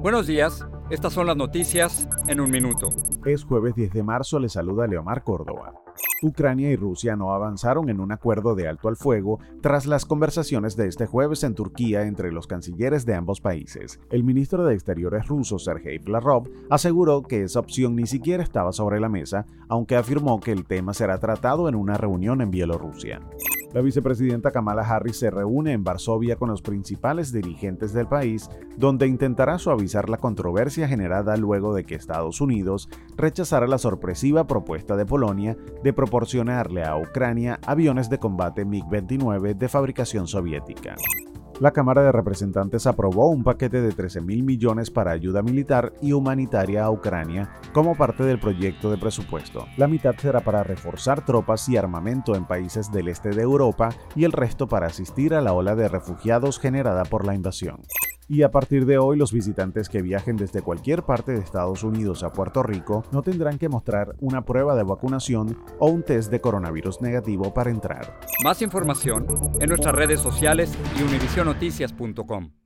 Buenos días, estas son las noticias en un minuto. Es jueves 10 de marzo, le saluda Leomar Córdoba. Ucrania y Rusia no avanzaron en un acuerdo de alto al fuego tras las conversaciones de este jueves en Turquía entre los cancilleres de ambos países. El ministro de Exteriores ruso Sergei Lavrov aseguró que esa opción ni siquiera estaba sobre la mesa, aunque afirmó que el tema será tratado en una reunión en Bielorrusia. La vicepresidenta Kamala Harris se reúne en Varsovia con los principales dirigentes del país, donde intentará suavizar la controversia generada luego de que Estados Unidos rechazara la sorpresiva propuesta de Polonia de proporcionarle a Ucrania aviones de combate MiG-29 de fabricación soviética la Cámara de Representantes aprobó un paquete de 13 mil millones para ayuda militar y humanitaria a Ucrania como parte del proyecto de presupuesto. La mitad será para reforzar tropas y armamento en países del este de Europa y el resto para asistir a la ola de refugiados generada por la invasión y a partir de hoy los visitantes que viajen desde cualquier parte de Estados Unidos a Puerto Rico no tendrán que mostrar una prueba de vacunación o un test de coronavirus negativo para entrar. Más información en nuestras redes sociales y univisionoticias.com.